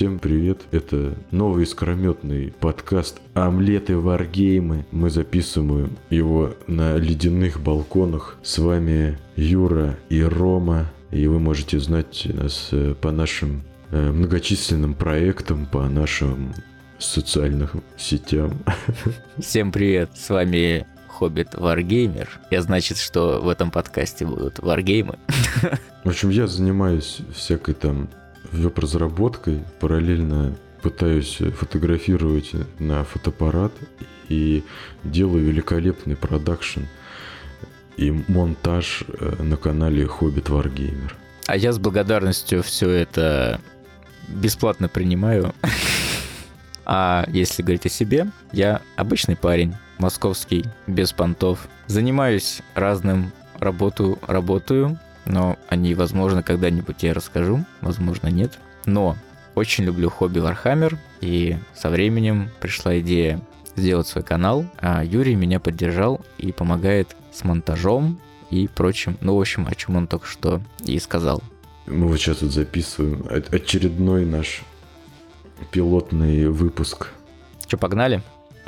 Всем привет! Это новый искрометный подкаст «Омлеты варгеймы». Мы записываем его на ледяных балконах. С вами Юра и Рома. И вы можете знать нас э, по нашим э, многочисленным проектам, по нашим социальным сетям. Всем привет! С вами Хоббит Варгеймер. Я значит, что в этом подкасте будут варгеймы. В общем, я занимаюсь всякой там веб-разработкой, параллельно пытаюсь фотографировать на фотоаппарат и делаю великолепный продакшн и монтаж э, на канале Хоббит Wargamer. А я с благодарностью все это бесплатно принимаю. А если говорить о себе, я обычный парень, московский, без понтов. Занимаюсь разным, работу, работаю, но они, возможно, когда-нибудь я расскажу, возможно, нет. Но очень люблю хобби Warhammer, и со временем пришла идея сделать свой канал, а Юрий меня поддержал и помогает с монтажом и прочим. Ну, в общем, о чем он только что и сказал. Мы вот сейчас вот записываем очередной наш пилотный выпуск. Что, погнали?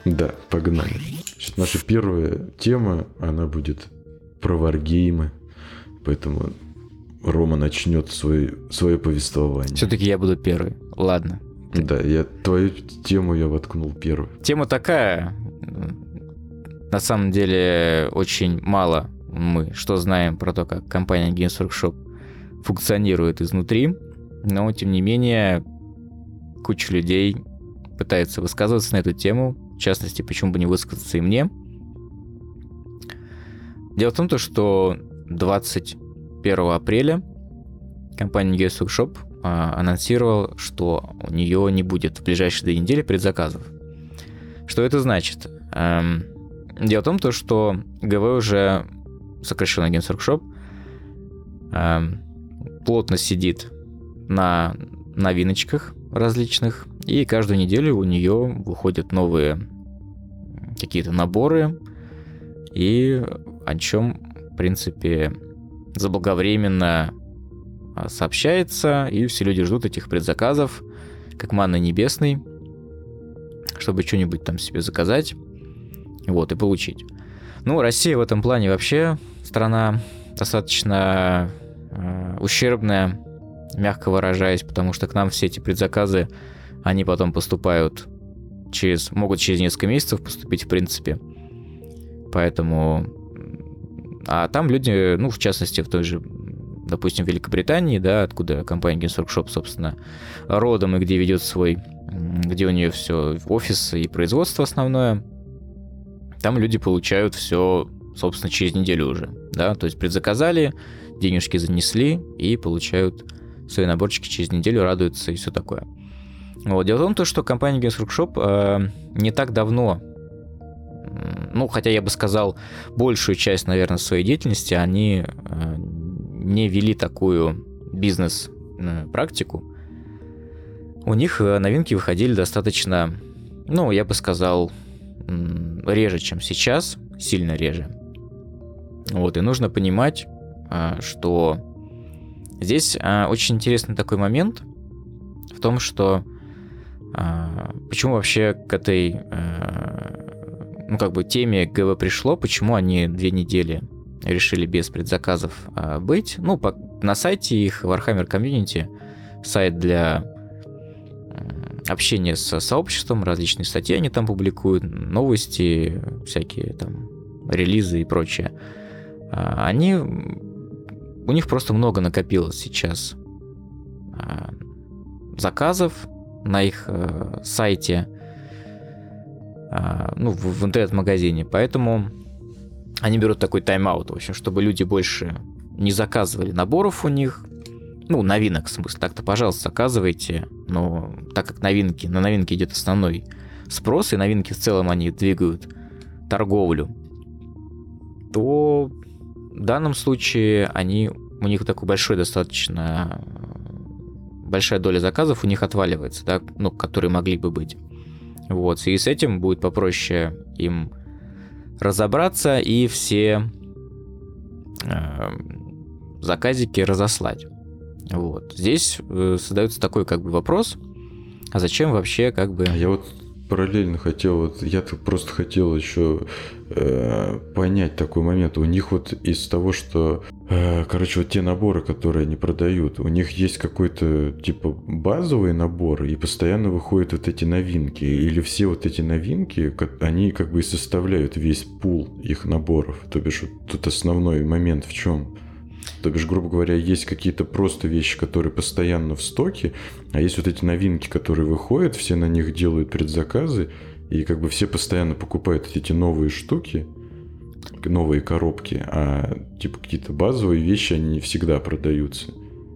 Да, погнали. Значит, наша первая тема, она будет про варгеймы. Поэтому Рома начнет свой, свое повествование. Все-таки я буду первый. Ладно. Да, я твою тему я воткнул первый. Тема такая. На самом деле очень мало мы что знаем про то, как компания Games Workshop функционирует изнутри, но тем не менее куча людей пытается высказываться на эту тему. В частности, почему бы не высказаться и мне. Дело в том, то, что 21 апреля компания Games Workshop а, анонсировала, что у нее не будет в ближайшие две недели предзаказов. Что это значит? Эм, дело в том, то, что ГВ уже сокращенно Games Workshop эм, плотно сидит на новиночках различных, и каждую неделю у нее выходят новые какие-то наборы, и о чем принципе, заблаговременно а, сообщается, и все люди ждут этих предзаказов, как манна небесный, чтобы что-нибудь там себе заказать, вот, и получить. Ну, Россия в этом плане вообще страна достаточно э, ущербная, мягко выражаясь, потому что к нам все эти предзаказы, они потом поступают через, могут через несколько месяцев поступить в принципе. Поэтому а там люди, ну, в частности, в той же, допустим, Великобритании, да, откуда компания Games Workshop, собственно, родом и где ведет свой, где у нее все офис и производство основное, там люди получают все, собственно, через неделю уже, да, то есть предзаказали, денежки занесли и получают свои наборчики через неделю, радуются и все такое. Вот. Дело в том, что компания Games Workshop э, не так давно ну, хотя я бы сказал, большую часть, наверное, своей деятельности они э, не вели такую бизнес-практику. У них э, новинки выходили достаточно, ну, я бы сказал, реже, чем сейчас, сильно реже. Вот, и нужно понимать, э, что здесь очень интересный такой момент в том, что почему вообще к этой ну, как бы теме ГВ пришло, почему они две недели решили без предзаказов а, быть. Ну, по, на сайте их Warhammer Community, сайт для общения с сообществом, различные статьи они там публикуют, новости, всякие там релизы и прочее. А, они... У них просто много накопилось сейчас а, заказов на их э, сайте, ну, в, в интернет-магазине. Поэтому они берут такой тайм-аут, в общем, чтобы люди больше не заказывали наборов у них. Ну, новинок, в смысле. Так-то, пожалуйста, заказывайте. Но так как новинки, на новинки идет основной спрос, и новинки в целом они двигают торговлю, то в данном случае они, у них такой большой достаточно большая доля заказов у них отваливается, да, ну, которые могли бы быть. Вот, и с этим будет попроще им разобраться и все э, заказики разослать. Вот. Здесь э, создается такой как бы вопрос, А зачем вообще как бы... А я вот параллельно хотел, вот я просто хотел еще э, понять такой момент. У них вот из того, что, э, короче, вот те наборы, которые они продают, у них есть какой-то типа базовый набор, и постоянно выходят вот эти новинки. Или все вот эти новинки, они как бы и составляют весь пул их наборов. То бишь, вот тут основной момент в чем? То бишь, грубо говоря, есть какие-то просто вещи, которые постоянно в стоке, а есть вот эти новинки, которые выходят, все на них делают предзаказы, и как бы все постоянно покупают эти новые штуки, новые коробки, а типа какие-то базовые вещи, они не всегда продаются.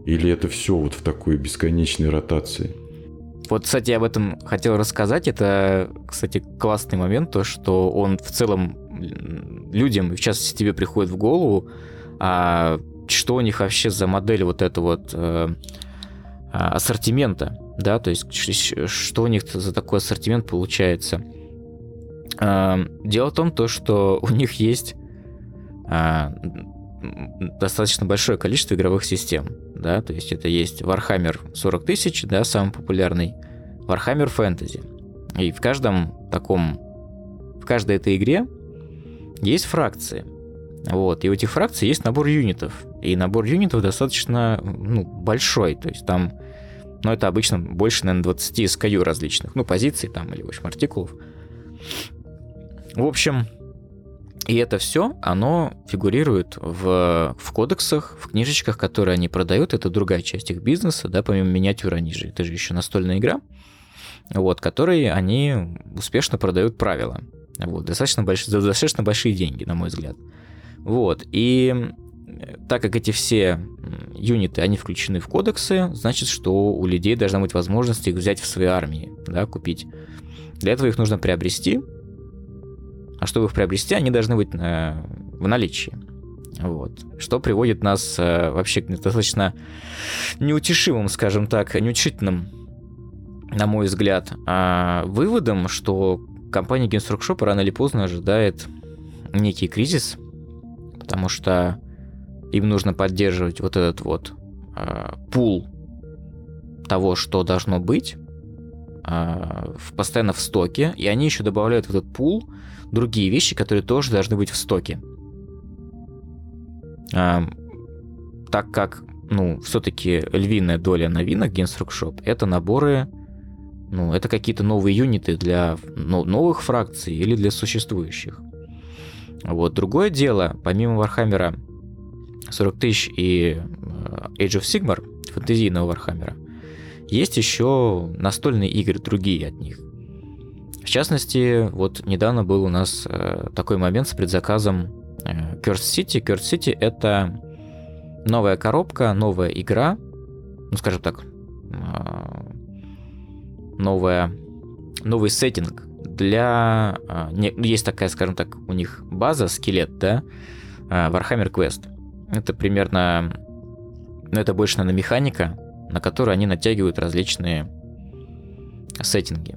Или это все вот в такой бесконечной ротации? Вот, кстати, я об этом хотел рассказать. Это, кстати, классный момент, то, что он в целом людям, в частности, тебе приходит в голову, а что у них вообще за модель вот это вот э, а, ассортимента, да, то есть что у них за такой ассортимент получается. Э, дело в том, то, что у них есть э, достаточно большое количество игровых систем, да, то есть это есть Warhammer 40 тысяч, да, самый популярный, Warhammer Fantasy. И в каждом таком, в каждой этой игре есть фракции – вот. И у этих фракций есть набор юнитов. И набор юнитов достаточно ну, большой. То есть там, ну, это обычно больше, наверное, 20 SKU различных. Ну, позиций там или, в общем, артикулов. В общем, и это все, оно фигурирует в, в кодексах, в книжечках, которые они продают. Это другая часть их бизнеса, да, помимо миниатюры, они же, это же еще настольная игра, вот, которые они успешно продают правила. Вот, достаточно, больш, достаточно большие деньги, на мой взгляд. Вот, и так как эти все юниты, они включены в кодексы, значит, что у людей должна быть возможность их взять в свои армии, да, купить. Для этого их нужно приобрести, а чтобы их приобрести, они должны быть э, в наличии. Вот. Что приводит нас э, вообще к достаточно неутешимым, скажем так, неутешительным, на мой взгляд, э, выводом, что компания Games Workshop рано или поздно ожидает некий кризис, потому что им нужно поддерживать вот этот вот э, пул того, что должно быть, э, постоянно в стоке, и они еще добавляют в этот пул другие вещи, которые тоже должны быть в стоке. Э, так как, ну, все-таки львиная доля новинок Games Workshop это наборы, ну, это какие-то новые юниты для новых фракций или для существующих. Вот. Другое дело, помимо Вархаммера 40 тысяч и э, Age of Sigmar, фэнтезийного Вархаммера, есть еще настольные игры, другие от них. В частности, вот недавно был у нас э, такой момент с предзаказом э, Curse City. Curse City — это новая коробка, новая игра, ну, скажем так, новая, новый сеттинг для... Есть такая, скажем так, у них база, скелет, да, Warhammer Quest. Это примерно... Ну, это больше, наверное, механика, на которую они натягивают различные сеттинги.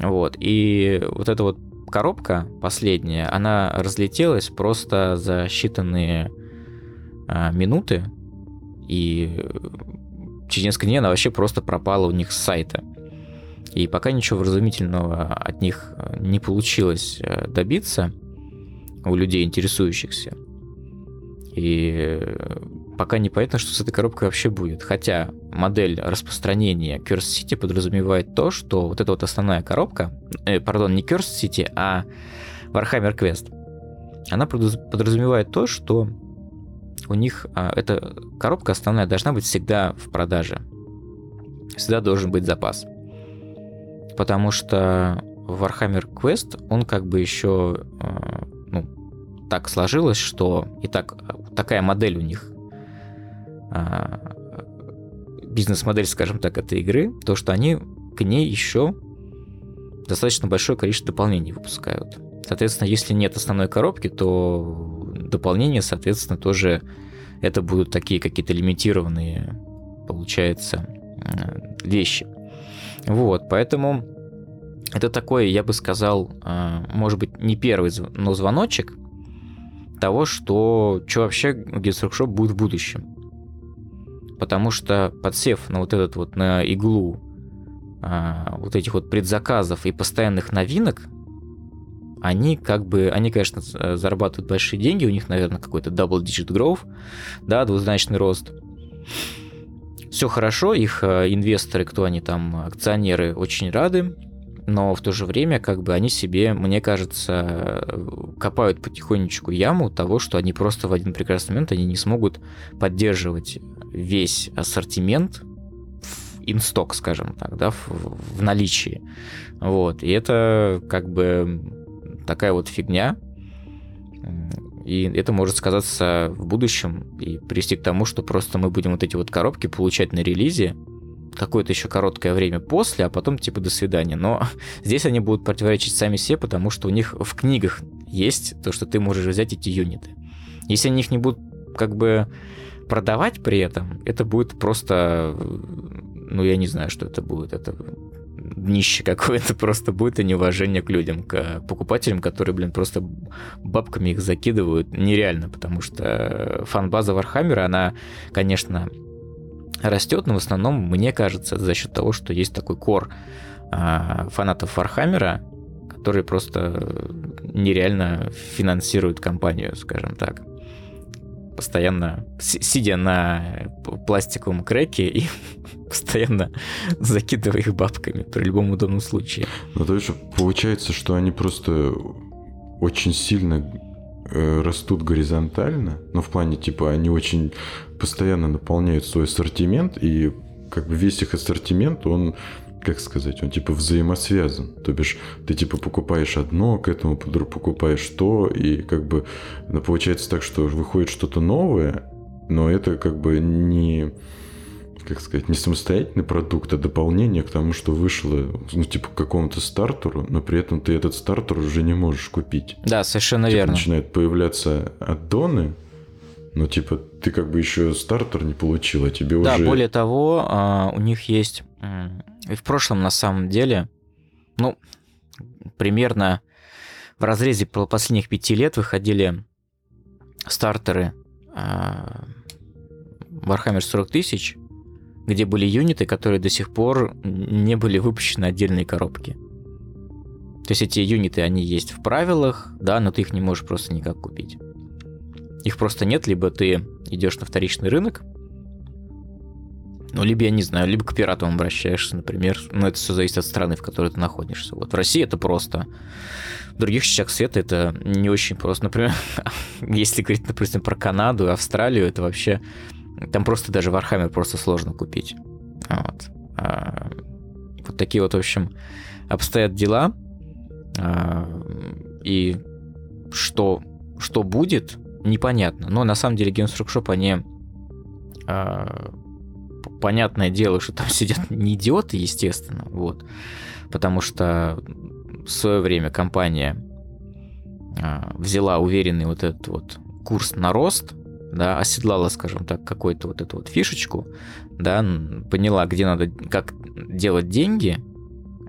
Вот. И вот эта вот коробка последняя, она разлетелась просто за считанные а, минуты, и через несколько дней она вообще просто пропала у них с сайта. И пока ничего вразумительного от них э, не получилось э, добиться у людей, интересующихся. И э, пока непонятно, что с этой коробкой вообще будет. Хотя модель распространения Curse City подразумевает то, что вот эта вот основная коробка, э, пардон, не Curse City, а Warhammer Quest, она подразумевает то, что у них а, эта коробка основная должна быть всегда в продаже. Всегда должен быть запас потому что Warhammer Quest, он как бы еще э, ну, так сложилось, что и так такая модель у них э, бизнес-модель, скажем так, этой игры, то, что они к ней еще достаточно большое количество дополнений выпускают. Соответственно, если нет основной коробки, то дополнения, соответственно, тоже это будут такие какие-то лимитированные, получается, э, вещи. Вот, поэтому это такой, я бы сказал, а, может быть, не первый, но звоночек того, что, что вообще Workshop будет в будущем. Потому что подсев на вот этот вот, на иглу а, вот этих вот предзаказов и постоянных новинок, они как бы, они, конечно, зарабатывают большие деньги, у них, наверное, какой-то double-digit growth, да, двузначный рост. Все хорошо, их э, инвесторы, кто они там, акционеры, очень рады, но в то же время как бы они себе, мне кажется, копают потихонечку яму того, что они просто в один прекрасный момент они не смогут поддерживать весь ассортимент инсток, скажем так, да, в, в наличии. Вот. И это как бы такая вот фигня. И это может сказаться в будущем и привести к тому, что просто мы будем вот эти вот коробки получать на релизе какое-то еще короткое время после, а потом типа до свидания. Но здесь они будут противоречить сами себе, потому что у них в книгах есть то, что ты можешь взять эти юниты. Если они их не будут как бы продавать при этом, это будет просто ну, я не знаю, что это будет. Это днище какое-то просто будет и неуважение к людям, к покупателям, которые, блин, просто бабками их закидывают. Нереально, потому что фан-база Вархаммера, она, конечно, растет, но в основном, мне кажется, за счет того, что есть такой кор а, фанатов Вархаммера, которые просто нереально финансируют компанию, скажем так постоянно сидя на пластиковом креке и постоянно закидывая их бабками при любом удобном случае. Ну, то есть получается, что они просто очень сильно э, растут горизонтально, но в плане, типа, они очень постоянно наполняют свой ассортимент, и как бы весь их ассортимент, он как сказать, он типа взаимосвязан. То бишь, ты типа покупаешь одно, к этому покупаешь то, и как бы ну, получается так, что выходит что-то новое, но это как бы не как сказать, не самостоятельный продукт, а дополнение к тому, что вышло, ну, типа, к какому-то стартеру, но при этом ты этот стартер уже не можешь купить. Да, совершенно типа, верно. Начинают появляться аддоны, но, типа, ты как бы еще стартер не получил, а тебе да, уже... Да, более того, а, у них есть и в прошлом, на самом деле, ну, примерно в разрезе последних пяти лет выходили стартеры а, Warhammer 40 тысяч, где были юниты, которые до сих пор не были выпущены отдельные коробки. То есть эти юниты, они есть в правилах, да, но ты их не можешь просто никак купить. Их просто нет, либо ты идешь на вторичный рынок, ну, либо, я не знаю, либо к пиратам обращаешься, например. Но это все зависит от страны, в которой ты находишься. Вот в России это просто. В других частях света это не очень просто. Например, если говорить, например, про Канаду и Австралию, это вообще... Там просто даже Warhammer просто сложно купить. Вот. А, вот такие вот, в общем, обстоят дела. А, и что, что будет, непонятно. Но на самом деле Games Workshop, они а, понятное дело, что там сидят не идиоты, естественно, вот, потому что в свое время компания а, взяла уверенный вот этот вот курс на рост, да, оседлала, скажем так, какую-то вот эту вот фишечку, да, поняла, где надо, как делать деньги,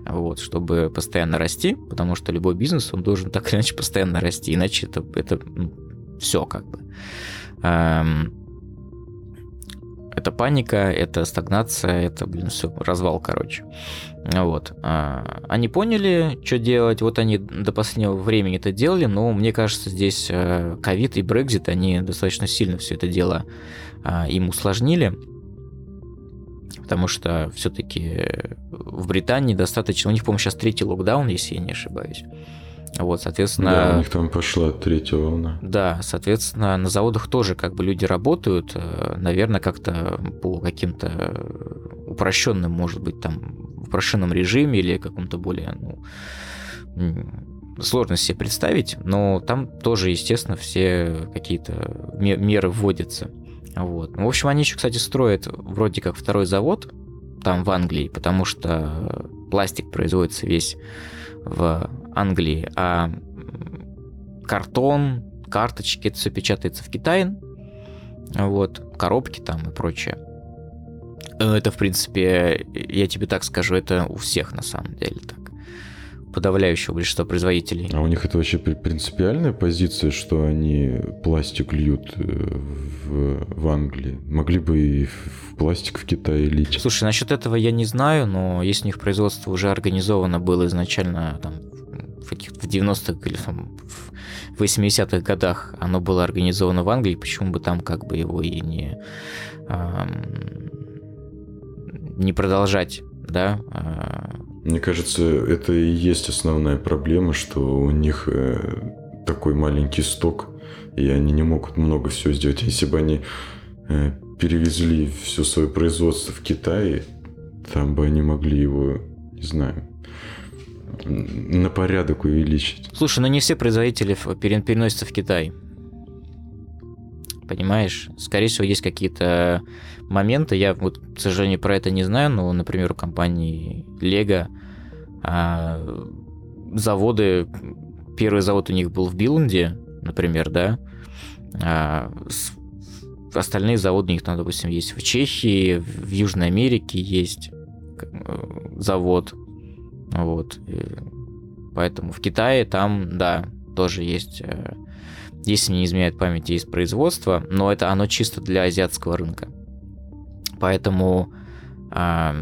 вот, чтобы постоянно расти, потому что любой бизнес, он должен так или иначе постоянно расти, иначе это, это ну, все как бы. Эм, это паника, это стагнация, это, блин, все, развал, короче. Вот. А, они поняли, что делать, вот они до последнего времени это делали, но мне кажется, здесь э, ковид и Брекзит, они достаточно сильно все это дело а, им усложнили, потому что все-таки в Британии достаточно, у них, по-моему, сейчас третий локдаун, если я не ошибаюсь. Вот, соответственно... Да, у них там пошла третья волна. Да, соответственно, на заводах тоже как бы люди работают, э, наверное, как-то по каким-то упрощенным, может быть, там, упрощенном режиме или каком-то более, ну, сложно себе представить, но там тоже, естественно, все какие-то меры вводятся. Вот. Ну, в общем, они еще, кстати, строят вроде как второй завод там в Англии, потому что пластик производится весь в Англии, а картон, карточки, это все печатается в Китае, вот, коробки там и прочее. Это, в принципе, я тебе так скажу, это у всех на самом деле так. подавляющего большинства производителей. А у них это вообще принципиальная позиция, что они пластик льют э, в, в Англии? Могли бы и в пластик в Китае лить. Слушай, насчет этого я не знаю, но если у них производство уже организовано было изначально там, в, каких в 90-х или там, в 80-х годах, оно было организовано в Англии, почему бы там как бы его и не, эм, не продолжать, да, а, мне кажется, это и есть основная проблема, что у них э, такой маленький сток, и они не могут много всего сделать. Если бы они э, перевезли все свое производство в Китай, там бы они могли его, не знаю, на порядок увеличить. Слушай, но ну не все производители переносятся в Китай. Понимаешь? Скорее всего, есть какие-то моменты. Я вот, к сожалению, про это не знаю, но, например, у компании Lego а, заводы, первый завод у них был в Биланде, например, да, а, остальные заводы у них там, допустим, есть в Чехии, в Южной Америке есть э, завод, вот, поэтому в Китае там, да, тоже есть, э, если не изменяет память, есть производство, но это оно чисто для азиатского рынка. Поэтому а,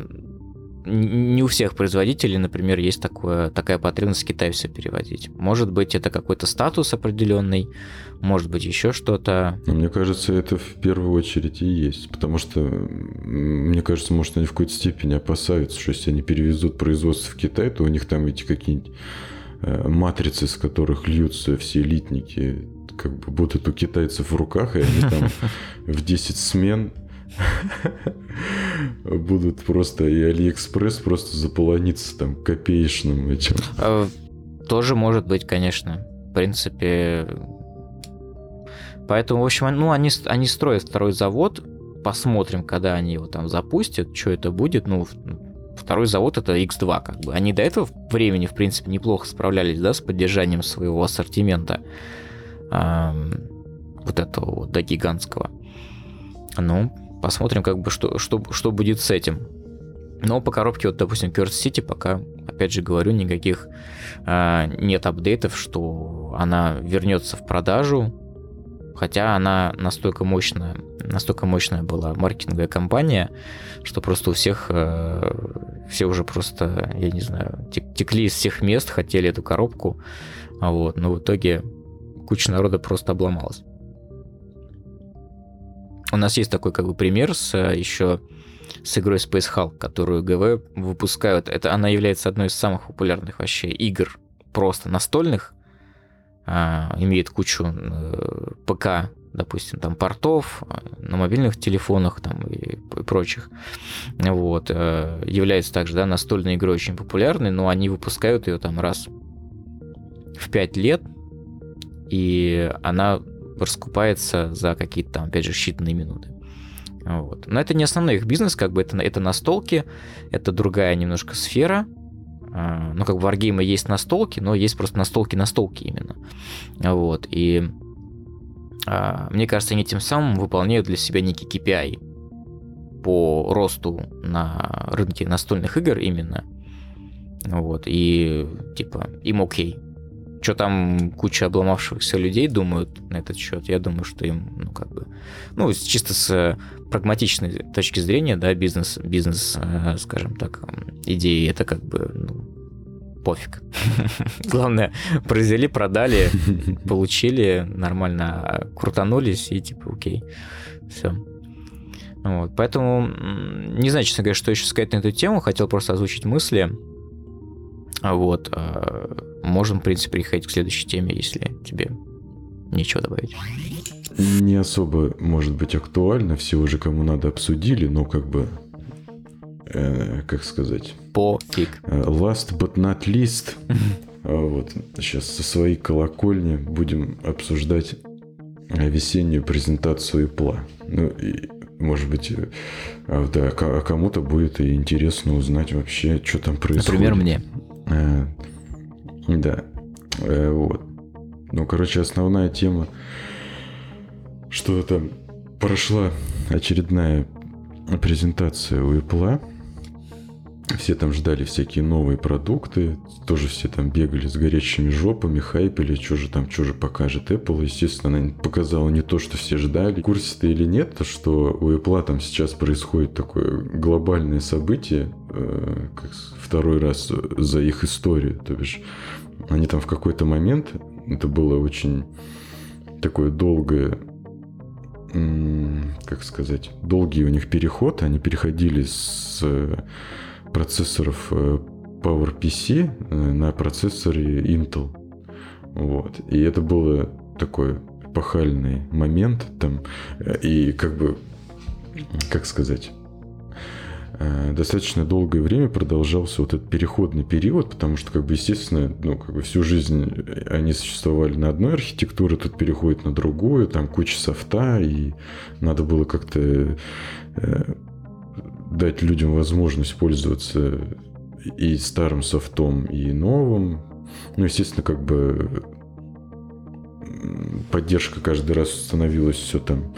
не у всех производителей, например, есть такое, такая потребность в Китай все переводить. Может быть, это какой-то статус определенный, может быть, еще что-то. мне кажется, это в первую очередь и есть. Потому что, мне кажется, может, они в какой-то степени опасаются, что если они перевезут производство в Китай, то у них там эти какие-нибудь э, матрицы, с которых льются все литники, как бы будут у китайцев в руках, и они там в 10 смен будут просто и Алиэкспресс просто заполониться там копеечным этим. А, тоже может быть, конечно. В принципе, Поэтому, в общем, ну, они, они строят второй завод. Посмотрим, когда они его там запустят, что это будет. Ну, второй завод это X2, как бы. Они до этого времени, в принципе, неплохо справлялись, да, с поддержанием своего ассортимента. Эм, вот этого вот, до гигантского. Ну, Посмотрим, как бы, что, что, что будет с этим. Но по коробке, вот, допустим, Curse City пока, опять же говорю, никаких э, нет апдейтов, что она вернется в продажу, хотя она настолько мощная, настолько мощная была маркетинговая компания, что просто у всех, э, все уже просто, я не знаю, текли из всех мест, хотели эту коробку, вот, но в итоге куча народа просто обломалась. У нас есть такой как бы пример с э, еще с игрой Space Hulk, которую ГВ выпускают. Это она является одной из самых популярных вообще игр просто настольных. А, имеет кучу э, ПК, допустим, там портов э, на мобильных телефонах там и, и прочих. Вот. Э, является также, да, настольной игрой очень популярной, но они выпускают ее там раз в 5 лет, и она раскупается за какие-то там, опять же, считанные минуты. Вот. Но это не основной их бизнес, как бы это, это настолки, это другая немножко сфера. А, ну, как бы варгеймы есть настолки, но есть просто настолки-настолки именно. Вот. И а, мне кажется, они тем самым выполняют для себя некий KPI по росту на рынке настольных игр именно. Вот. И типа им окей. Что там куча обломавшихся людей думают на этот счет, я думаю, что им, ну, как бы, ну, чисто с прагматичной точки зрения, да, бизнес, бизнес, э, скажем так, идеи, это как бы, ну, пофиг. Главное, произвели, продали, получили, нормально крутанулись и типа, окей, все. Вот, поэтому не знаю, честно говоря, что еще сказать на эту тему. Хотел просто озвучить мысли. Вот. А, можем, в принципе, переходить к следующей теме, если тебе нечего добавить. Не особо, может быть, актуально. Все уже кому надо обсудили, но как бы... Э, как сказать? Пофиг. Э, last but not least. А вот. Сейчас со своей колокольни будем обсуждать весеннюю презентацию Apple. Ну, и, может быть, э, а, да, кому-то будет и интересно узнать вообще, что там происходит. Например, мне. Э, да. Э, вот. Ну, короче, основная тема, что там прошла очередная презентация у Apple. Все там ждали всякие новые продукты, тоже все там бегали с горячими жопами, хайпели, что же там, что же покажет Apple. Естественно, она показала не то, что все ждали. В курсе ты или нет, то что у Apple там сейчас происходит такое глобальное событие, э, как второй раз за их историю. То бишь, они там в какой-то момент, это было очень такое долгое как сказать, долгий у них переход. Они переходили с процессоров э, PowerPC э, на процессоре Intel. Вот. И это было такой эпохальный момент там. Э, и как бы, как сказать, достаточно долгое время продолжался вот этот переходный период, потому что, как бы, естественно, ну, как бы всю жизнь они существовали на одной архитектуре, тут переходит на другую, там куча софта, и надо было как-то дать людям возможность пользоваться и старым софтом, и новым. Ну, естественно, как бы поддержка каждый раз становилась все там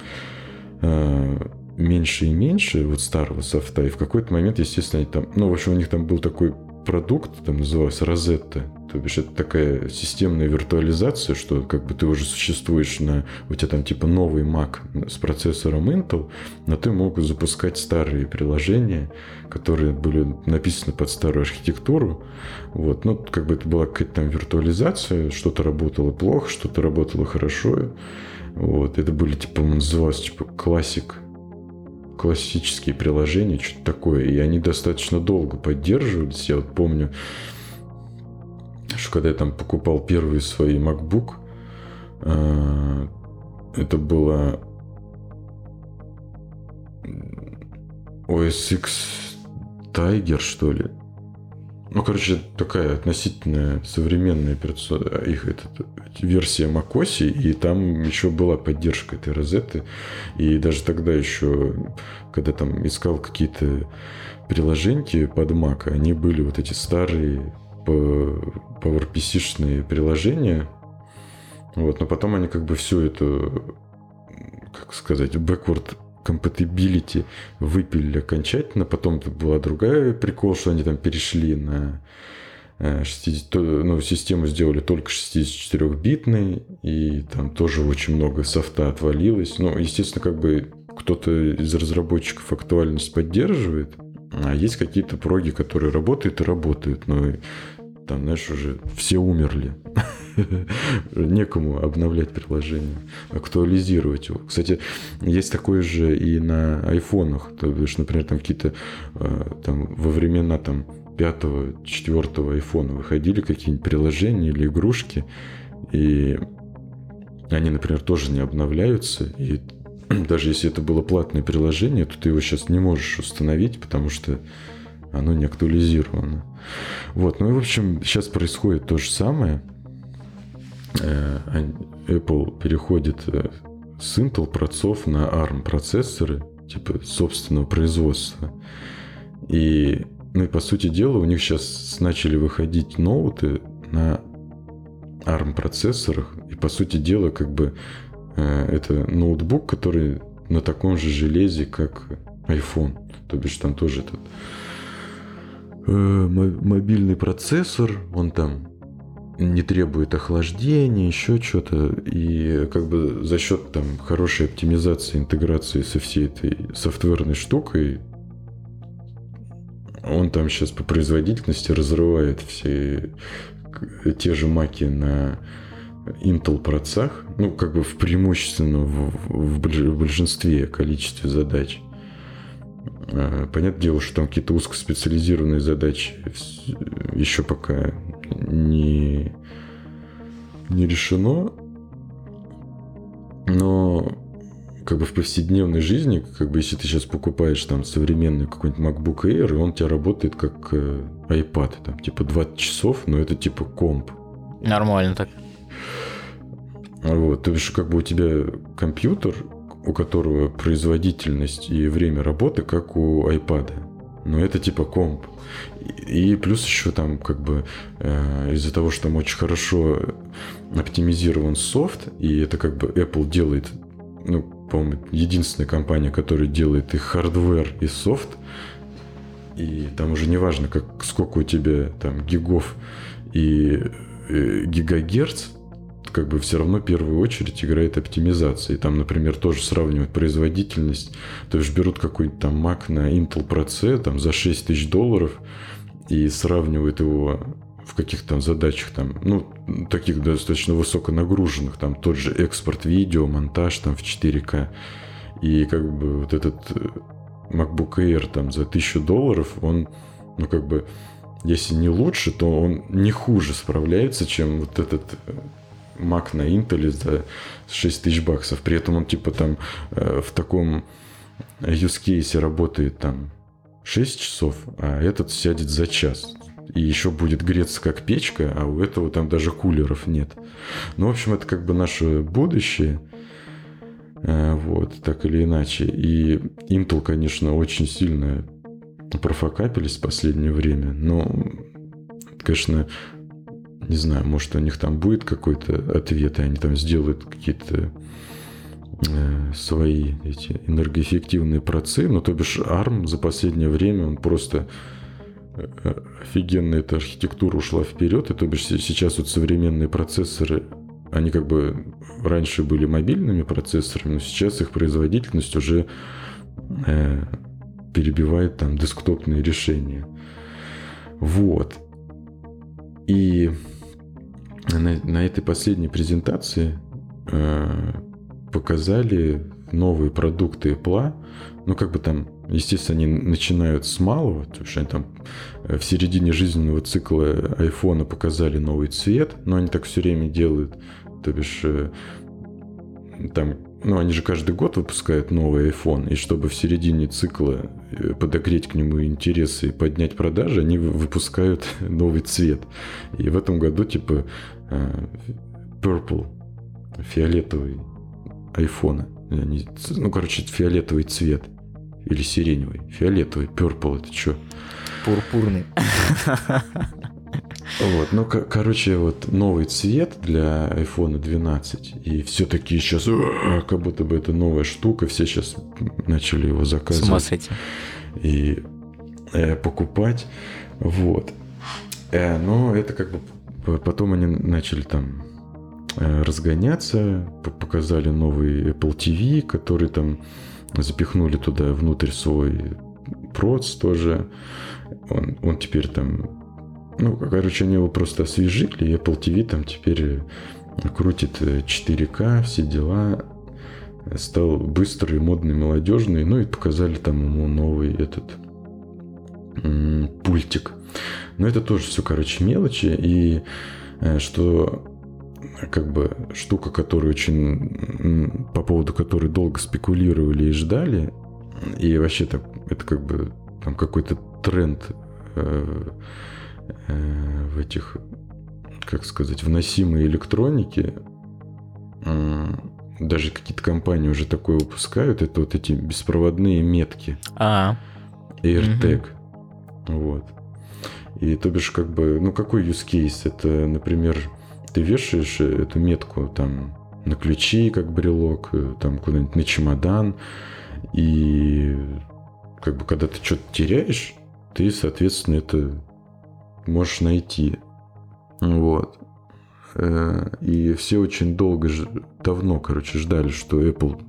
э, меньше и меньше вот старого софта. И в какой-то момент, естественно, они там... Ну, в общем, у них там был такой продукт, там назывался Розетта. То бишь это такая системная виртуализация, что как бы ты уже существуешь на... У тебя там типа новый Mac с процессором Intel, но ты мог запускать старые приложения, которые были написаны под старую архитектуру. Вот. Ну, как бы это была какая-то там виртуализация, что-то работало плохо, что-то работало хорошо. Вот. Это были типа, называлось типа классик классические приложения, что-то такое. И они достаточно долго поддерживались. Я вот помню, что когда я там покупал первый свой MacBook, э, это было OS X Tiger, что ли. Ну, короче, такая относительно современная их этот, версия macOS, и там еще была поддержка этой розеты. И даже тогда еще, когда там искал какие-то приложения под Mac, они были вот эти старые PowerPC-шные приложения. Вот, но потом они как бы все это, как сказать, backward compatibility выпилили окончательно. Потом была другая прикол, что они там перешли на 60, э, ну, систему сделали только 64-битной, и там тоже очень много софта отвалилось. Ну, естественно, как бы кто-то из разработчиков актуальность поддерживает, а есть какие-то проги, которые работают и работают, но там, знаешь, уже все умерли. Некому обновлять приложение, актуализировать его. Кстати, есть такое же и на айфонах. То есть, например, там какие-то э, там во времена там пятого, четвертого айфона выходили какие-нибудь приложения или игрушки, и они, например, тоже не обновляются, и даже если это было платное приложение, то ты его сейчас не можешь установить, потому что оно не актуализировано. Вот, ну и в общем, сейчас происходит то же самое. Э, Apple переходит э, с Intel процессов на ARM процессоры, типа собственного производства. И, ну и по сути дела, у них сейчас начали выходить ноуты на ARM процессорах. И по сути дела, как бы э, это ноутбук, который на таком же железе, как iPhone. То бишь там тоже этот мобильный процессор, он там не требует охлаждения, еще что-то. И как бы за счет там хорошей оптимизации, интеграции со всей этой софтверной штукой, он там сейчас по производительности разрывает все те же маки на Intel процессах, ну, как бы в преимущественно в, в, в большинстве количестве задач. А, понятное дело, что там какие-то узкоспециализированные задачи еще пока не, не решено. Но как бы в повседневной жизни, как бы если ты сейчас покупаешь там современный какой-нибудь MacBook Air, и он у тебя работает как э, iPad, там типа 20 часов, но это типа комп. Нормально так. Вот, то есть как бы у тебя компьютер, у которого производительность и время работы как у iPad. Но это типа комп. И плюс еще там как бы э, из-за того, что там очень хорошо оптимизирован софт, и это как бы Apple делает, ну, по-моему, единственная компания, которая делает и hardware, и софт, и там уже не важно, как, сколько у тебя там гигов и э, гигагерц, как бы все равно в первую очередь играет оптимизация. И там, например, тоже сравнивают производительность. То есть берут какой-нибудь там Mac на Intel C там, за 6 тысяч долларов и сравнивают его в каких-то там задачах, там, ну, таких достаточно высоконагруженных, там тот же экспорт видео, монтаж там в 4К. И как бы вот этот э, MacBook Air там за 1000 долларов, он, ну, как бы, если не лучше, то он не хуже справляется, чем вот этот э, Mac на Intel за 6 тысяч баксов. При этом он типа там э, в таком use case работает там 6 часов, а этот сядет за час. И еще будет греться как печка, а у этого там даже кулеров нет. Ну, в общем, это как бы наше будущее. Э, вот, так или иначе. И Intel, конечно, очень сильно профокапились в последнее время. Но, конечно, не знаю, может, у них там будет какой-то ответ, и они там сделают какие-то э, свои эти энергоэффективные процессы. Ну, то бишь, ARM за последнее время, он просто э, офигенно эта архитектура ушла вперед, и то бишь сейчас вот современные процессоры, они как бы раньше были мобильными процессорами, но сейчас их производительность уже э, перебивает там десктопные решения. Вот. И на, на этой последней презентации э, показали новые продукты Apple. Ну, как бы там, естественно, они начинают с малого, потому что они там э, в середине жизненного цикла айфона показали новый цвет, но они так все время делают. То бишь, э, там ну, они же каждый год выпускают новый iPhone, и чтобы в середине цикла э, подогреть к нему интересы и поднять продажи, они выпускают новый цвет. И в этом году, типа, э, purple, фиолетовый iPhone. Ну, короче, фиолетовый цвет. Или сиреневый. Фиолетовый, purple, это что? Пурпурный. Вот, ну, короче, вот новый цвет для iPhone 12. И все таки сейчас, как будто бы это новая штука, все сейчас начали его заказывать. С ума. И э, покупать. Вот. Э, но это как бы потом они начали там э, разгоняться, показали новый Apple TV, который там запихнули туда внутрь свой проц тоже. Он, он теперь там ну, короче, они его просто освежили, и Apple TV там теперь э, крутит 4К, э, все дела. Стал быстрый, модный, молодежный. Ну и показали там ему новый этот пультик. Но это тоже все, короче, мелочи. И э, что как бы штука, которую очень по поводу которой долго спекулировали и ждали, и вообще так это как бы там какой-то тренд э, Э, в этих, как сказать, вносимой электронике, даже какие-то компании уже такое выпускают, это вот эти беспроводные метки. А. AirTag. Угу. Вот. И то бишь, как бы, ну какой use case? Это, например, ты вешаешь эту метку там на ключи, как брелок, э, там куда-нибудь на чемодан, и как бы когда ты что-то теряешь, ты, соответственно, это можешь найти. Вот. Э, и все очень долго, давно, короче, ждали, что Apple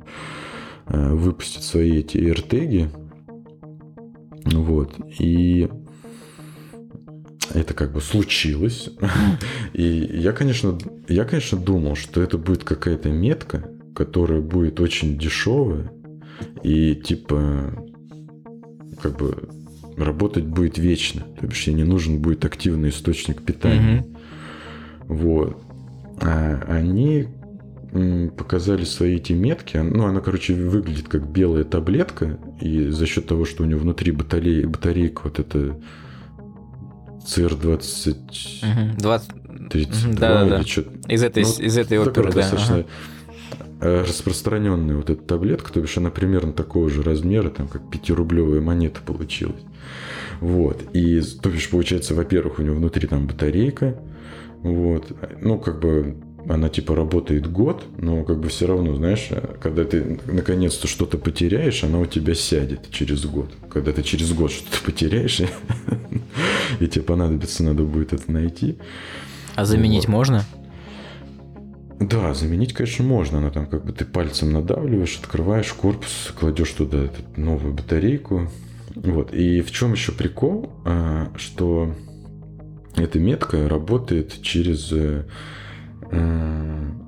э, выпустит свои эти AirTag. Вот. И это как бы случилось. И я, конечно, я, конечно, думал, что это будет какая-то метка, которая будет очень дешевая. И типа как бы работать будет вечно. То есть ей не нужен будет активный источник питания. Угу. Вот. А они показали свои эти метки. Ну, она, короче, выглядит как белая таблетка. И за счет того, что у нее внутри батареи, батарейка вот это CR20... Угу. 20... 32 да, или да. что-то. Из этой, ну, из этой оперы, да. Достаточно ага. Э, распространенная вот эта таблетка, то бишь она примерно такого же размера, там как 5-рублевая монета получилась. Вот. И, то бишь, получается, во-первых, у него внутри там батарейка. Вот. Ну, как бы она типа работает год, но как бы все равно, знаешь, когда ты наконец-то что-то потеряешь, она у тебя сядет через год. Когда ты через год что-то потеряешь, и тебе понадобится, надо будет это найти. А заменить можно? Да, заменить, конечно, можно, но там как бы ты пальцем надавливаешь, открываешь корпус, кладешь туда новую батарейку. Вот. И в чем еще прикол, а, что эта метка работает через э,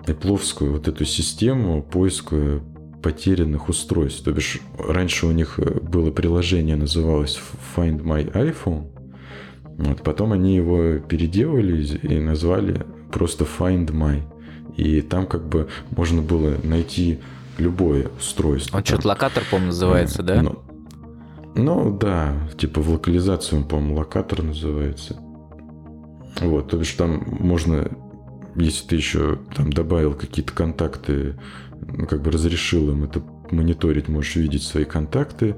Эпловскую вот эту систему поиска потерянных устройств. То бишь, раньше у них было приложение, называлось Find My iPhone. Вот, потом они его переделали и назвали просто Find My. И там как бы можно было найти любое устройство. Он что-то локатор, по-моему, называется, да? Ну, ну да, типа в локализацию по-моему, локатор называется. Вот, то бишь там можно, если ты еще там добавил какие-то контакты, ну, как бы разрешил им это мониторить, можешь видеть свои контакты,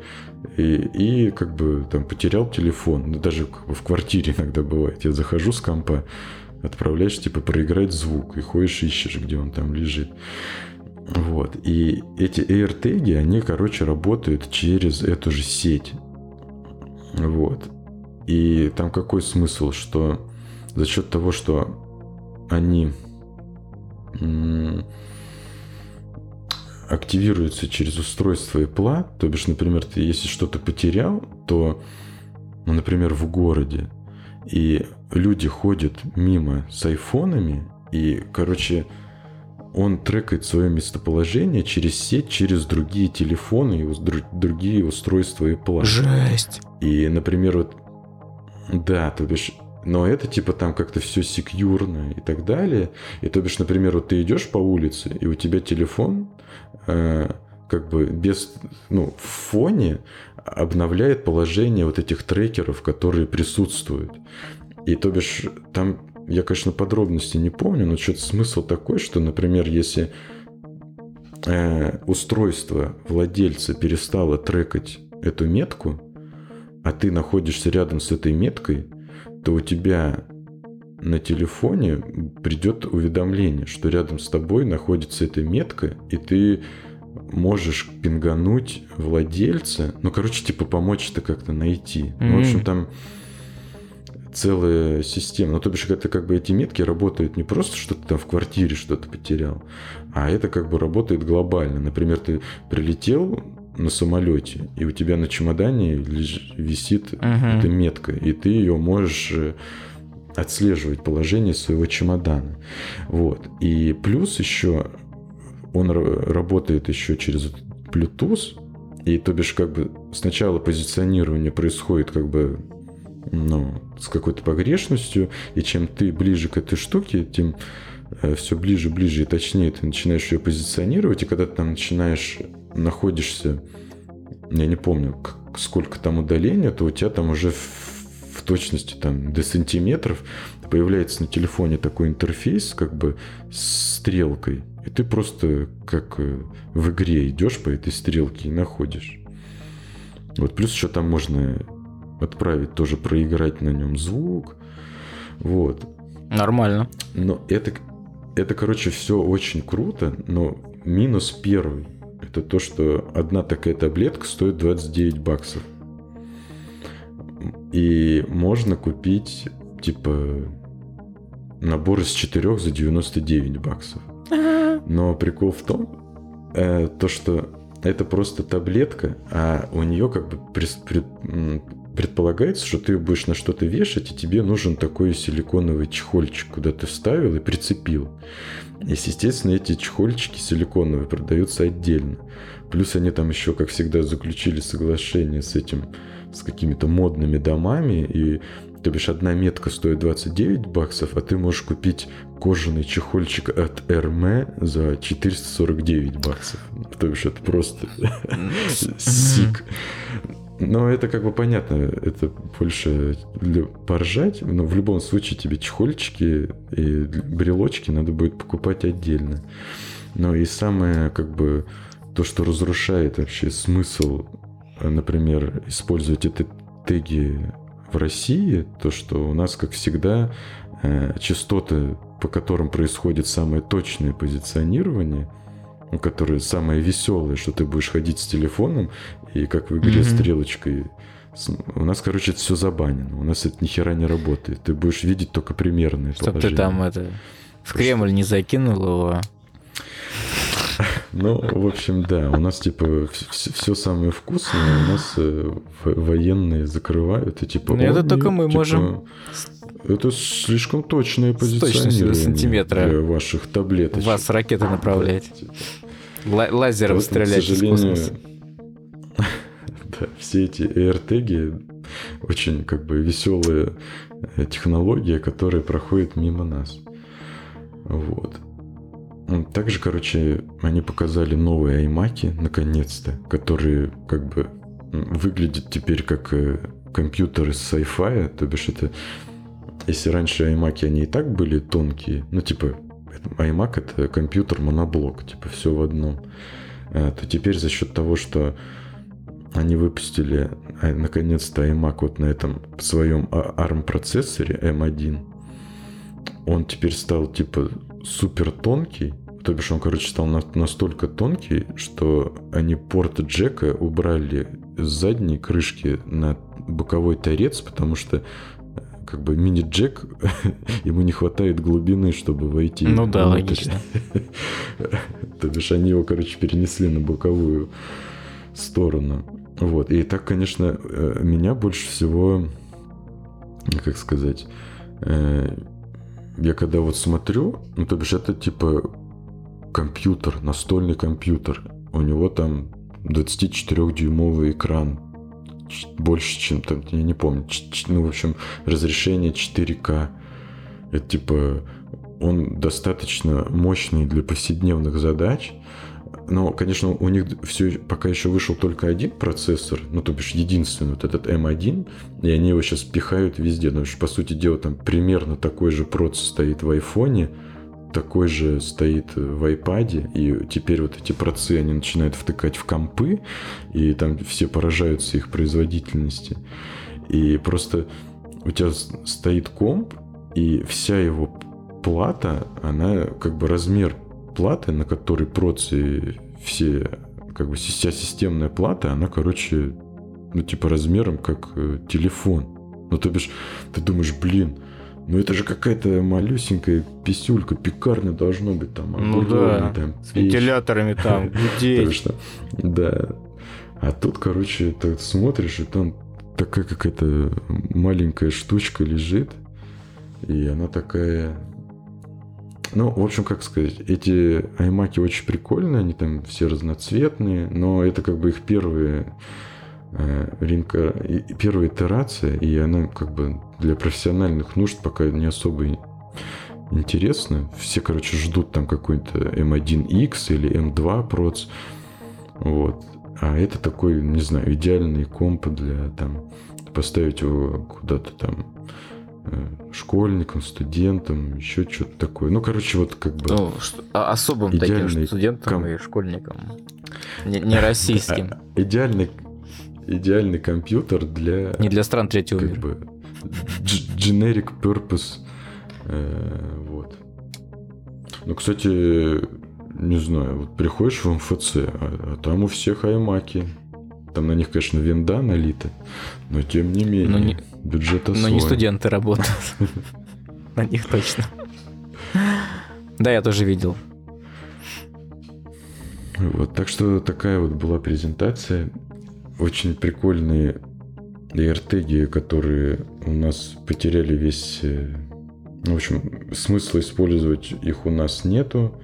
и, и как бы там потерял телефон. Ну, даже как бы в квартире иногда бывает. Я захожу с компа, отправляешь, типа, проиграть звук, и ходишь, ищешь, где он там лежит. Вот. И эти AirTag, они, короче, работают через эту же сеть. Вот. И там какой смысл, что за счет того, что они активируются через устройство Apple, то бишь, например, ты если что-то потерял, то, ну, например, в городе, и люди ходят мимо с айфонами, и, короче, он трекает свое местоположение через сеть, через другие телефоны и другие устройства Apple. Жесть! И, например, вот, да, то бишь, но это типа там как-то все секьюрно и так далее. И то бишь, например, вот ты идешь по улице, и у тебя телефон э, как бы без, ну, в фоне обновляет положение вот этих трекеров, которые присутствуют. И то бишь там, я, конечно, подробности не помню, но что-то смысл такой, что, например, если э, устройство владельца перестало трекать эту метку, а ты находишься рядом с этой меткой, то у тебя на телефоне придет уведомление, что рядом с тобой находится эта метка, и ты можешь пингануть владельца, ну, короче, типа помочь это как-то найти. Mm-hmm. Ну, в общем, там целая система. Ну, то бишь, это как бы эти метки работают не просто, что ты там в квартире что-то потерял, а это как бы работает глобально. Например, ты прилетел на самолете, и у тебя на чемодане висит uh-huh. эта метка, и ты ее можешь э, отслеживать положение своего чемодана. Вот. И плюс еще он работает еще через Bluetooth, и то бишь как бы сначала позиционирование происходит как бы ну, с какой-то погрешностью, и чем ты ближе к этой штуке, тем э, все ближе, ближе и точнее ты начинаешь ее позиционировать, и когда ты там начинаешь, находишься, я не помню, сколько там удаления, то у тебя там уже в, в точности там до сантиметров появляется на телефоне такой интерфейс, как бы с стрелкой, и ты просто как э, в игре идешь по этой стрелке и находишь. Вот плюс еще там можно отправить тоже проиграть на нем звук. Вот. Нормально. Но это, это, короче, все очень круто, но минус первый. Это то, что одна такая таблетка стоит 29 баксов. И можно купить, типа, набор из четырех за 99 баксов. Но прикол в том, э, то, что это просто таблетка, а у нее как бы пред, пред, предполагается, что ты будешь на что-то вешать, и тебе нужен такой силиконовый чехольчик, куда ты вставил и прицепил. И, естественно, эти чехольчики силиконовые продаются отдельно. Плюс они там еще, как всегда, заключили соглашение с этим, с какими-то модными домами, и то бишь одна метка стоит 29 баксов, а ты можешь купить кожаный чехольчик от Hermé за 449 баксов. То бишь это просто сик. Но это как бы понятно, это больше поржать, но в любом случае тебе чехольчики и брелочки надо будет покупать отдельно. Но и самое как бы то, что разрушает вообще смысл, например, использовать эти теги в России, то, что у нас, как всегда, э, частоты по которым происходит самое точное позиционирование, которое самое веселое, что ты будешь ходить с телефоном и как в игре Мгм. стрелочкой. У нас, короче, это все забанено. У нас это ни хера не работает. Ты будешь видеть только примерные Чтоб ты положения. там это в Кремль не закинул его. Ну, в общем, да, у нас типа все, самое вкусное, у нас э, военные закрывают и типа. Ну, это «О, только мы типа, можем. Это слишком точное позиционирование сантиметра для ваших таблеточек. Вас ракеты направлять. Типа, Ла- лазером стрелять из космоса. Да, все эти AirTag очень как бы веселые э, технологии, которые проходят мимо нас. Вот. Также, короче, они показали новые аймаки, наконец-то, которые как бы выглядят теперь как э, компьютеры с sci-fi, то бишь это... Если раньше аймаки, они и так были тонкие, ну, типа, iMac — это компьютер моноблок, типа, все в одном, э, то теперь за счет того, что они выпустили а, наконец-то iMac вот на этом своем а- ARM-процессоре M1. Он теперь стал типа супер тонкий. То бишь он, короче, стал на- настолько тонкий, что они порт джека убрали с задней крышки на боковой торец, потому что э, как бы мини-джек, ему не хватает глубины, чтобы войти. Ну да, внутрь. логично. То бишь они его, короче, перенесли на боковую сторону. Вот. И так, конечно, э, меня больше всего, как сказать, э, я когда вот смотрю, ну, то бишь это типа компьютер, настольный компьютер. У него там 24-дюймовый экран. Больше, чем там, я не помню, ну, в общем, разрешение 4К. Это типа он достаточно мощный для повседневных задач. Но, конечно, у них все пока еще вышел только один процессор, ну, то бишь единственный, вот этот M1, и они его сейчас пихают везде. Ну, что, по сути дела, там примерно такой же проц стоит в айфоне, такой же стоит в iPad, и теперь вот эти процы, они начинают втыкать в компы, и там все поражаются их производительности. И просто у тебя стоит комп, и вся его плата, она как бы размер платы, на которой процы все, как бы вся системная плата, она, короче, ну, типа размером как э, телефон. Ну, то бишь, ты думаешь, блин, ну это же какая-то малюсенькая писюлька, пекарня должно быть там, Ну да, там С печь. вентиляторами там, что, да. А тут, короче, ты смотришь, и там такая какая-то маленькая штучка лежит, и она такая... Ну, в общем, как сказать, эти аймаки очень прикольные, они там все разноцветные, но это как бы их первые э, ринка, первая итерация, и она как бы для профессиональных нужд пока не особо интересна. Все, короче, ждут там какой-то M1X или M2 проц. Вот. А это такой, не знаю, идеальный комп для там поставить его куда-то там э, школьникам, студентам, еще что-то такое. Ну, короче, вот как бы... Ну, а- особым Идеальный таким студентам ком- и школьникам. Не, не российским. идеальный, идеальный компьютер для... Не для стран третьего как мира. бы generic purpose. э, вот. Ну, кстати, не знаю, вот приходишь в МФЦ, а, а там у всех аймаки. Там на них, конечно, винда налита, но тем не менее, Но не- бюджет Но особый. не студенты работают. На них точно. Да, я тоже видел. Вот, так что такая вот была презентация. Очень прикольные AirTag, которые у нас потеряли весь... э, В общем, смысла использовать их у нас нету.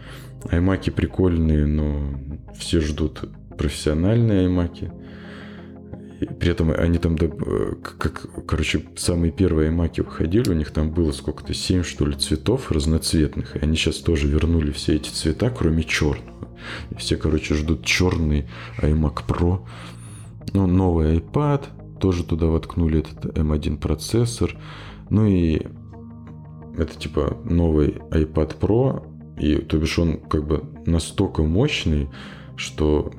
Аймаки прикольные, но все ждут профессиональные аймаки. И при этом они там, э, как, короче, самые первые аймаки выходили, у них там было сколько-то, 7 что ли цветов разноцветных, и они сейчас тоже вернули все эти цвета, кроме черного. И все, короче, ждут черный iMac Pro. Ну, новый iPad, тоже туда воткнули этот M1 процессор. Ну и это типа новый iPad Pro, и то бишь он как бы настолько мощный, что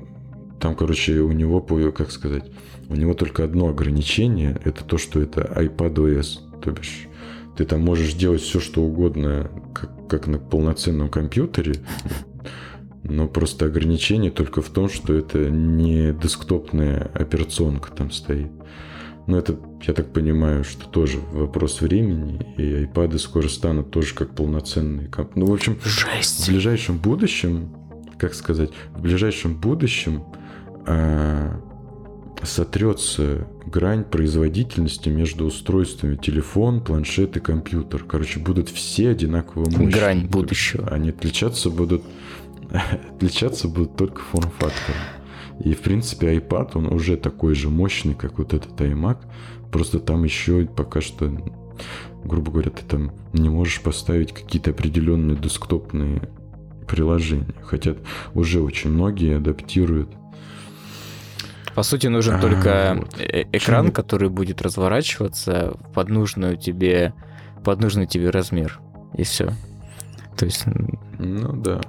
там, короче, у него, как сказать, у него только одно ограничение, это то, что это iPadOS, то бишь ты там можешь делать все, что угодно, как, как на полноценном компьютере, но просто ограничение только в том, что это не десктопная операционка там стоит. Но это, я так понимаю, что тоже вопрос времени, и iPad скоро станут тоже как полноценные комп... Ну, в общем, Жесть. в ближайшем будущем, как сказать, в ближайшем будущем а, сотрется грань производительности между устройствами телефон, планшет и компьютер. Короче, будут все одинаково мощные. Грань будущего. Они отличаться будут отличаться будут только форм-фактором. И, в принципе, iPad, он уже такой же мощный, как вот этот iMac. Просто там еще пока что, грубо говоря, ты там не можешь поставить какие-то определенные десктопные приложения. Хотя уже очень многие адаптируют. По сути, нужен А, только вот. э- экран, Почему? который будет разворачиваться под нужную тебе, под нужный тебе размер. И все. То есть, Ну да.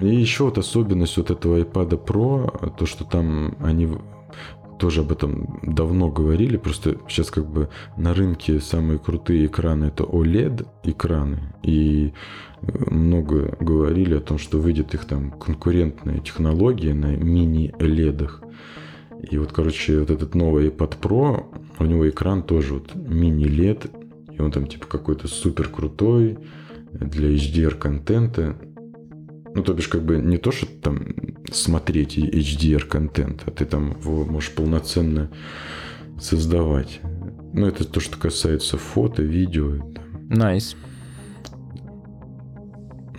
И еще вот особенность вот этого iPad Pro, то, что там они тоже об этом давно говорили, просто сейчас как бы на рынке самые крутые экраны это OLED экраны, и э, много говорили о том, что выйдет их там конкурентная технология на мини-ледах. И вот, короче, вот этот новый iPad Pro, у него экран тоже вот мини-лед, и он там типа какой-то супер крутой для HDR-контента. Ну, то бишь, как бы не то, что там смотреть и HDR-контент, а ты там его можешь полноценно создавать. Ну, это то, что касается фото, видео. найс.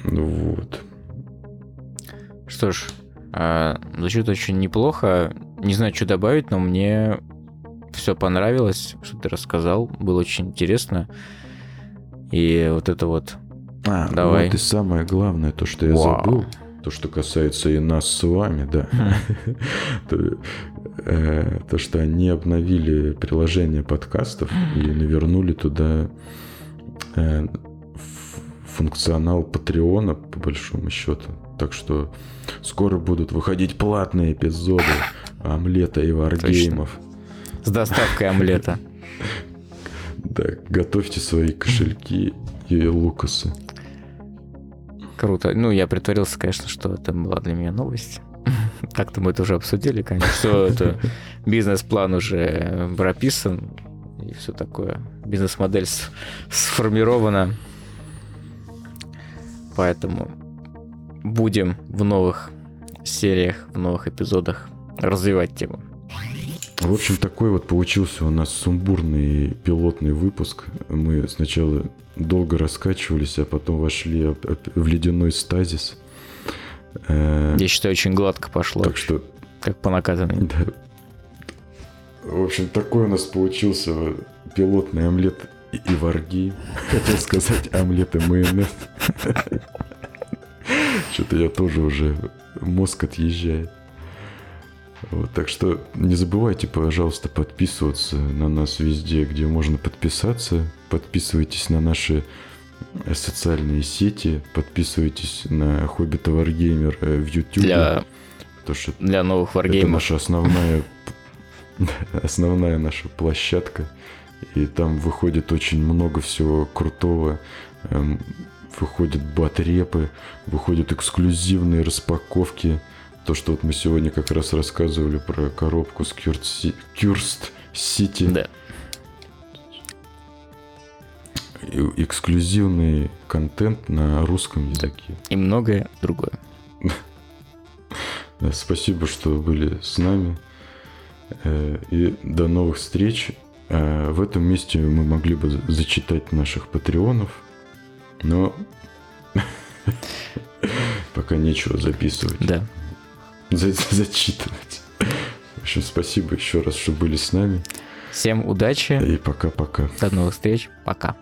Ну, вот. Что ж, а, звучит очень неплохо. Не знаю, что добавить, но мне все понравилось, что ты рассказал. Было очень интересно. И вот это вот... А, Давай. вот и самое главное, то, что я Вау. забыл, то, что касается и нас с вами, да. То, э, То, что они обновили приложение подкастов и навернули туда э, функционал Патреона, по большому счету. Так что скоро будут выходить платные эпизоды омлета и варгеймов. С доставкой омлета. Да, готовьте свои кошельки и лукасы. Круто. Ну, я притворился, конечно, что это была для меня новость. Так-то мы это уже обсудили, конечно. Все это бизнес-план уже прописан и все такое. Бизнес-модель сформирована. Поэтому будем в новых сериях, в новых эпизодах развивать тему. В общем, такой вот получился у нас сумбурный пилотный выпуск. Мы сначала долго раскачивались, а потом вошли в ледяной стазис. Э, Я считаю, очень гладко пошло, Так что, как по накатанной. да. В общем, такой у нас получился пилотный омлет и варги. Хотел сказать омлет и майонез. Что-то я тоже уже мозг отъезжает. Вот, так что не забывайте, пожалуйста, подписываться на нас везде, где можно подписаться. Подписывайтесь на наши э, социальные сети, подписывайтесь на Хоббита Варгеймер э, в YouTube. Для, потому что для новых это варгеймов. наша основная, основная наша площадка. И там выходит очень много всего крутого. Эм, Выходят батрепы, выходят эксклюзивные распаковки. То, что вот мы сегодня как раз рассказывали про коробку с Кюрст Си- Кюрст Сити. Да. Эксклюзивный контент на русском языке. И многое другое. Спасибо, что были с нами. Э, И до новых встреч. Э, В этом месте мы могли бы за- зачитать наших патреонов, но пока нечего записывать, Да. за- зачитывать. В общем, спасибо еще раз, что были с нами. Всем удачи. И пока-пока. До новых встреч. Пока.